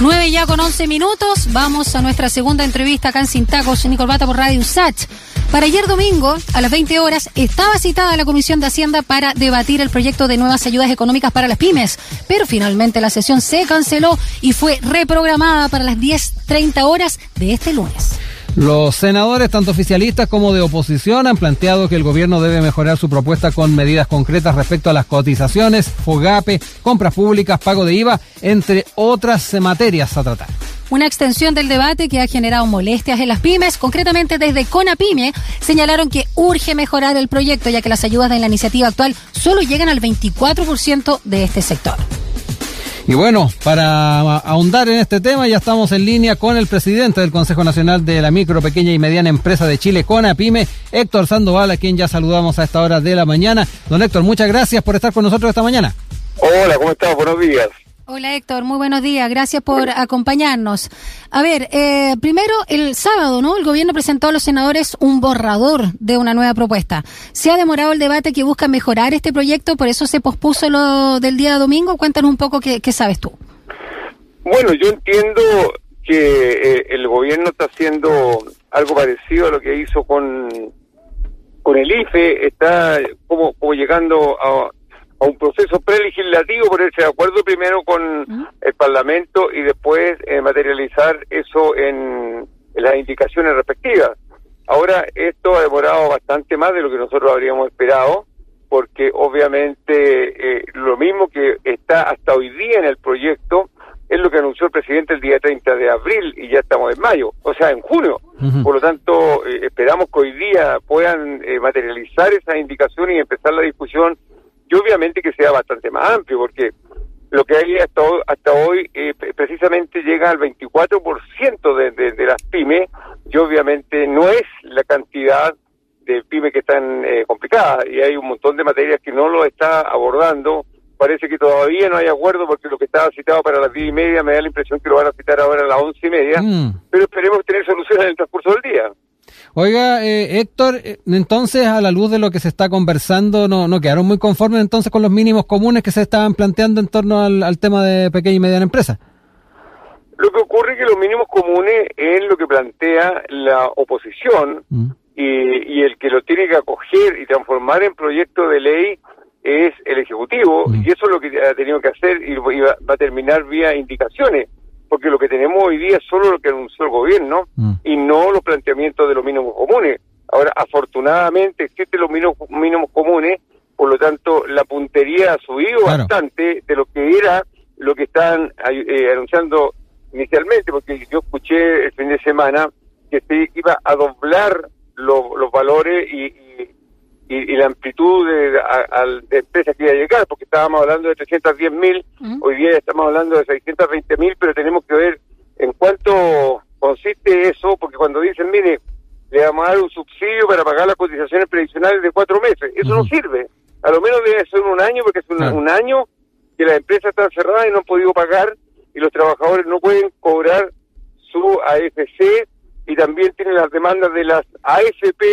9 ya con 11 minutos. Vamos a nuestra segunda entrevista acá en Sin Tacos, por Radio Sach. Para ayer domingo, a las 20 horas, estaba citada la Comisión de Hacienda para debatir el proyecto de nuevas ayudas económicas para las pymes, pero finalmente la sesión se canceló y fue reprogramada para las 10.30 horas de este lunes. Los senadores, tanto oficialistas como de oposición, han planteado que el gobierno debe mejorar su propuesta con medidas concretas respecto a las cotizaciones, FOGAPE, compras públicas, pago de IVA, entre otras materias a tratar una extensión del debate que ha generado molestias en las pymes. Concretamente desde Conapyme señalaron que urge mejorar el proyecto ya que las ayudas de la iniciativa actual solo llegan al 24% de este sector. Y bueno, para ahondar en este tema, ya estamos en línea con el presidente del Consejo Nacional de la Micro, Pequeña y Mediana Empresa de Chile, CONAPYME, Héctor Sandoval, a quien ya saludamos a esta hora de la mañana. Don Héctor, muchas gracias por estar con nosotros esta mañana. Hola, ¿cómo estás? Buenos días. Hola Héctor, muy buenos días, gracias por acompañarnos. A ver, eh, primero el sábado, ¿no? El gobierno presentó a los senadores un borrador de una nueva propuesta. Se ha demorado el debate que busca mejorar este proyecto, por eso se pospuso lo del día domingo. Cuéntanos un poco qué, sabes tú. Bueno, yo entiendo que eh, el gobierno está haciendo algo parecido a lo que hizo con con el IFE, está como, como llegando a, a un proceso prelegislativo, ponerse de acuerdo primero con el Parlamento y después eh, materializar eso en, las indicaciones respectivas. Ahora, esto ha demorado bastante más de lo que nosotros habríamos esperado, porque obviamente eh, lo mismo que está hasta hoy día en el proyecto es lo que anunció el presidente el día 30 de abril y ya estamos en mayo, o sea, en junio. Por lo tanto, eh, esperamos que hoy día puedan materializar esas indicaciones y empezar la discusión y obviamente que sea bastante más amplio, porque lo que hay hasta hoy, hasta hoy eh, precisamente llega al 24% de, de, de las pymes, y obviamente no es la cantidad de pymes que están eh, complicadas, y hay un montón de materias que no lo está abordando. Parece que todavía no hay acuerdo porque lo que estaba citado para las 10 y media me da la impresión que lo van a citar ahora a las 11 y media, mm. pero esperemos tener soluciones en el transcurso del día. Oiga, eh, Héctor, eh, entonces a la luz de lo que se está conversando, ¿no, ¿no quedaron muy conformes entonces con los mínimos comunes que se estaban planteando en torno al, tema de pequeña y mediana empresa? Lo que ocurre es que los mínimos comunes es lo que plantea la oposición mm. y, el que lo tiene que acoger y transformar en proyecto de ley es el Ejecutivo mm. y eso es lo que ha tenido que hacer y va a terminar vía indicaciones porque lo que tenemos hoy día es solo lo que anunció el gobierno mm. y no los planteamientos de los mínimos comunes. Ahora, afortunadamente existen los mínimos, mínimos comunes, por lo tanto, la puntería ha subido bastante de lo que era lo que están eh, anunciando inicialmente, porque yo escuché el fin de semana que se iba a doblar los valores y y, la amplitud de, empresas que iba a llegar, porque estábamos hablando de 310 mil, hoy día estamos hablando de 620 mil, pero tenemos que ver en cuánto consiste eso, porque cuando dicen, mire, le vamos a dar un subsidio para pagar las cotizaciones previsionales de cuatro meses, eso no sirve, a lo menos debe ser un año, porque es un, año que las empresas están cerradas y no han podido pagar, y los trabajadores no pueden cobrar su AFC y también tiene las demandas de las AFP,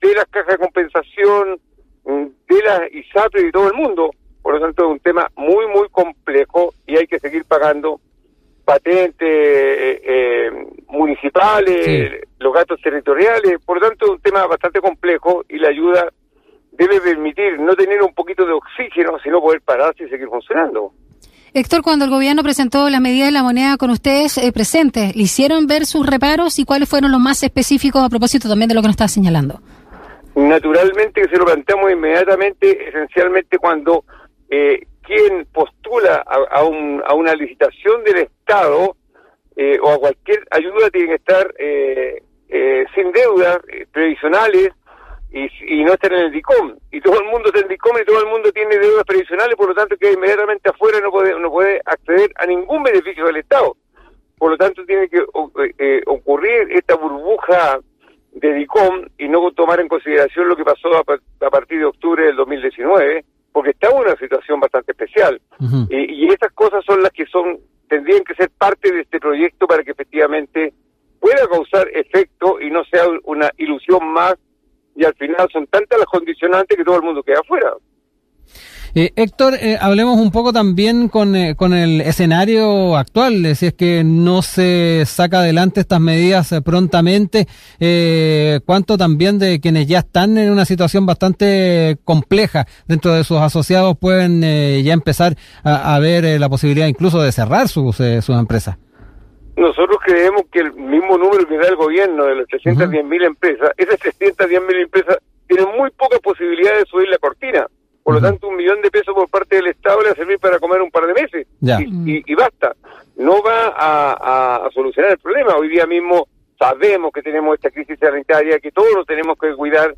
de las cajas de compensación, mm, de las ISAP y de todo el mundo. Por lo tanto, es un tema muy, muy complejo y hay que seguir pagando patentes eh, eh, municipales, los gastos territoriales. Por lo tanto, es un tema bastante complejo y la ayuda debe permitir no tener un poquito de oxígeno, sino poder pararse y seguir funcionando. Héctor, cuando el gobierno presentó las medidas de la moneda con ustedes eh, presentes, ¿le hicieron ver sus reparos y cuáles fueron los más específicos a propósito también de lo que nos está señalando? Naturalmente que se lo planteamos inmediatamente, esencialmente cuando eh, quien postula a, una licitación del Estado eh, o a cualquier ayuda tiene que estar eh, sin deudas previsionales y, no estar en el DICOM. Y todo el mundo está en el DICOM y todo el mundo tiene deudas previsionales, por lo tanto que inmediatamente afuera no puede, no puede acceder a ningún beneficio del Estado. Por lo tanto tiene que eh, ocurrir esta burbuja de DICOM y no tomar en consideración lo que pasó a, partir de octubre del 2019, porque está en una situación bastante especial. y, y estas cosas son las que son tendrían que ser parte de este proyecto para que efectivamente pueda causar efecto y no sea una ilusión más y al final son tantas las condicionantes que todo el mundo queda afuera. Eh, Héctor, eh, hablemos un poco también con, eh, con el escenario actual, si es que no se saca adelante estas medidas prontamente, cuánto también de quienes ya están en una situación bastante compleja dentro de sus asociados pueden ya empezar a, ver la posibilidad incluso de cerrar sus, sus empresas. Nosotros creemos que el mismo número que da el gobierno de las 310 mil empresas, esas 310 mil empresas tienen muy poca posibilidad de subir la cortina por lo tanto, un millón de pesos por parte del Estado le va a servir para comer un par de meses. Y, basta. No va a, solucionar el problema. Hoy día mismo sabemos que tenemos esta crisis sanitaria, que todos nos tenemos que cuidar,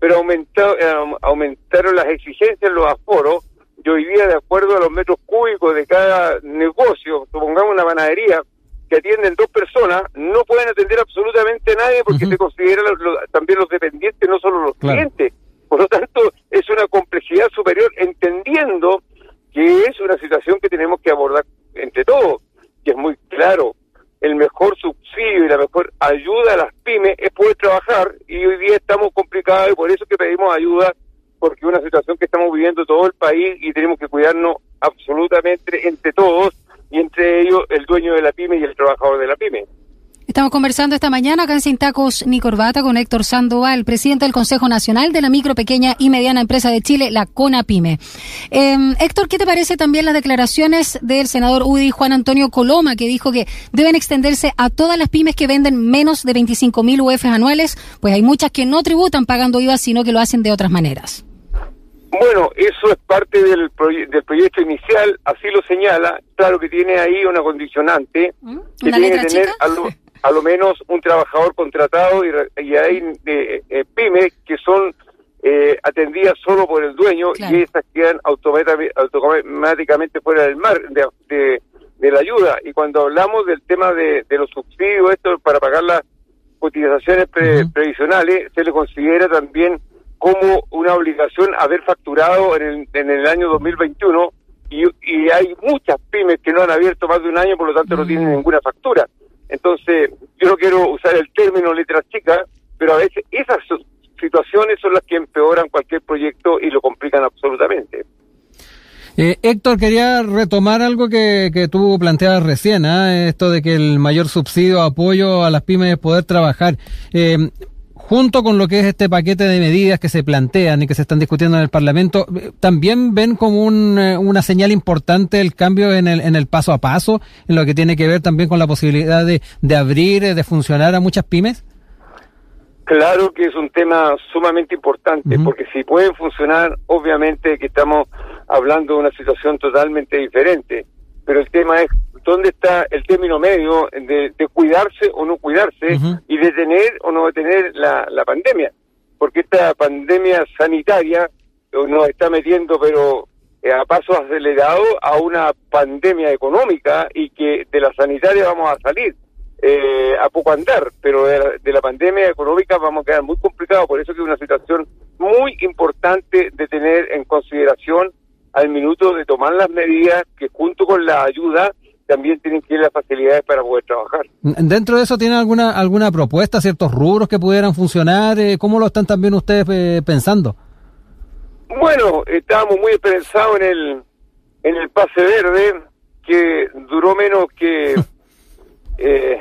pero aumentado, eh, aumentaron las exigencias en los aforos y hoy día, de acuerdo a los metros cúbicos de cada negocio, supongamos una panadería, que atienden dos personas, no pueden atender absolutamente a nadie porque se consideran también los dependientes, no solo los clientes. Por lo tanto, es una complejidad superior, entendiendo que es una situación que tenemos que abordar entre todos. Y es muy claro, el mejor subsidio y la mejor ayuda a las pymes es poder trabajar y hoy día estamos complicados y por eso que pedimos ayuda porque es una situación que estamos viviendo todo el país y tenemos que cuidarnos absolutamente entre todos el dueño de la pyme y el trabajador de la pyme. Estamos conversando esta mañana acá en Sin Tacos ni Corbata con Héctor Sandoval, presidente del Consejo Nacional de la Micro, Pequeña y Mediana Empresa de Chile, la CONAPYME. Eh, Héctor, ¿qué te parece también las declaraciones del senador UDI Juan Antonio Coloma, que dijo que deben extenderse a todas las pymes que venden menos de 25 mil UF anuales? Pues hay muchas que no tributan pagando IVA, sino que lo hacen de otras maneras. Bueno, eso es parte del, del proyecto inicial, así lo señala. Claro que tiene ahí una condicionante ¿Mm? que tiene que tener a lo menos un trabajador contratado y, hay eh, eh, pymes que son eh, atendidas solo por el dueño y esas quedan automáticamente fuera del mar de, la ayuda. Y cuando hablamos del tema de, los subsidios, esto para pagar las cotizaciones previsionales, se le considera también como una obligación haber facturado en el, en el año 2021 y, y hay muchas pymes que no han abierto más de un año, por lo tanto no tienen mm. ninguna factura. Entonces, yo no quiero usar el término letra chica, pero a veces esas situaciones son las que empeoran cualquier proyecto y lo complican absolutamente. Eh, Héctor, quería retomar algo que, que tú planteabas recién, ¿ah? esto de que el mayor subsidio, apoyo a las pymes es poder trabajar. Eh, junto con lo que es este paquete de medidas que se plantean y que se están discutiendo en el Parlamento, ¿también ven como eh, una señal importante el cambio en el, en el paso a paso, en lo que tiene que ver también con la posibilidad de, de abrir, eh, de funcionar a muchas pymes? Claro que es un tema sumamente importante, porque si pueden funcionar, obviamente que estamos hablando de una situación totalmente diferente, pero el tema es dónde está el término medio de, cuidarse o no cuidarse y de tener o no detener la, la pandemia. Porque esta pandemia sanitaria nos está metiendo, pero eh, a paso acelerado, a una pandemia económica y que de la sanitaria vamos a salir. Eh, a poco andar, pero de la, de la, pandemia económica vamos a quedar muy complicado, por eso que es una situación muy importante de tener en consideración al minuto de tomar las medidas que junto con la ayuda también tienen que ir las facilidades para poder trabajar. Dentro de eso, ¿tienen alguna alguna propuesta, ciertos rubros que pudieran funcionar? Eh, ¿Cómo lo están también ustedes eh, pensando? Bueno, estábamos muy esperanzados en el, en el pase verde, que duró menos que, eh,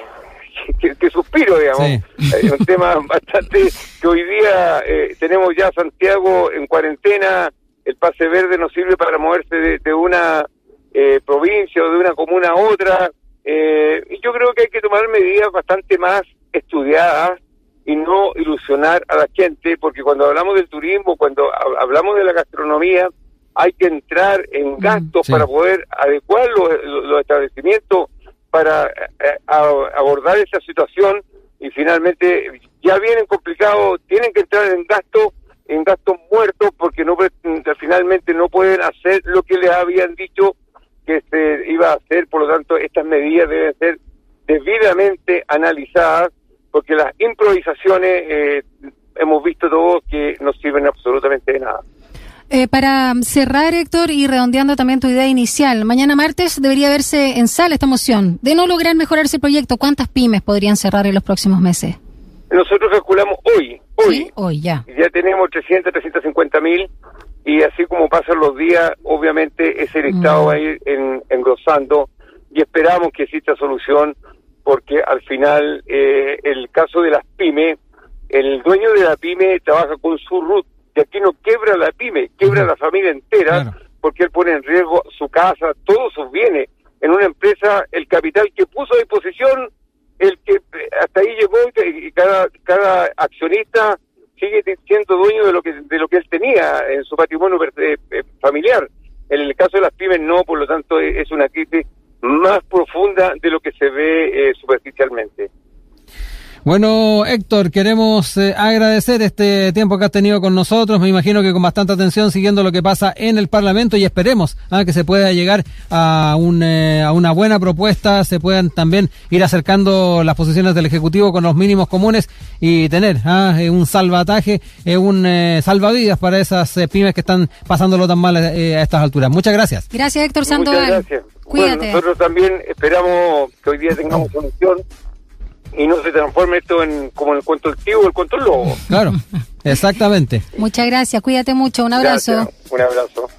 que, suspiro, digamos. Es un tema bastante que hoy día tenemos ya Santiago en cuarentena, el pase verde nos sirve para moverse de una eh, provincia o de una comuna a otra. Eh, y yo creo que hay que tomar medidas bastante más estudiadas y no ilusionar a la gente, porque cuando hablamos del turismo, cuando hablamos de la gastronomía, hay que entrar en mm, gastos para poder adecuar los, establecimientos para eh, abordar esa situación y finalmente ya vienen complicados, tienen que entrar en gastos en gastos muertos porque no finalmente no pueden hacer lo que les habían dicho que se iba a hacer, por lo tanto estas medidas deben ser debidamente analizadas porque las improvisaciones eh, hemos visto todos que no sirven absolutamente de nada. Eh, para cerrar, Héctor, y redondeando también tu idea inicial, mañana martes debería verse en sala esta moción. De no lograr mejorar ese proyecto, ¿cuántas pymes podrían cerrar en los próximos meses? Nosotros calculamos hoy, hoy, hoy ya. Ya tenemos 300, 350 mil y así como pasan los días, obviamente ese listado Mm. va a ir en, engrosando y esperamos que exista solución porque al final eh, el caso de las pymes, el dueño de la pyme trabaja con su RUT y aquí no quebra la pyme, quebra Ujú. la familia entera Claro. porque él pone en riesgo su casa, todos sus bienes. En una empresa, el capital que puso a disposición, el que eh, hasta ahí llegó y cada, cada accionista sigue siendo dueño de lo que de lo que él tenía en su patrimonio eh, eh, familiar. En el caso de las pymes no, por lo tanto es una crisis más profunda de lo que se ve eh, superficialmente. Bueno, Héctor, queremos eh, agradecer este tiempo que has tenido con nosotros. Me imagino que con bastante atención siguiendo lo que pasa en el Parlamento y esperemos ah, que se pueda llegar a, un, eh, a una buena propuesta, se puedan también ir acercando las posiciones del Ejecutivo con los mínimos comunes y tener ah, eh, un salvataje, eh, un eh, salvavidas para esas eh, pymes que están pasándolo tan mal eh, a estas alturas. Muchas gracias. Gracias, Héctor Muchas Sandoval. gracias. Cuídate. Bueno, nosotros también esperamos que hoy día tengamos solución y no se transforme esto en como en el cuento del tío o el cuento del lobo. Claro, exactamente. Muchas gracias. Cuídate mucho. Un abrazo. Gracias. Un abrazo.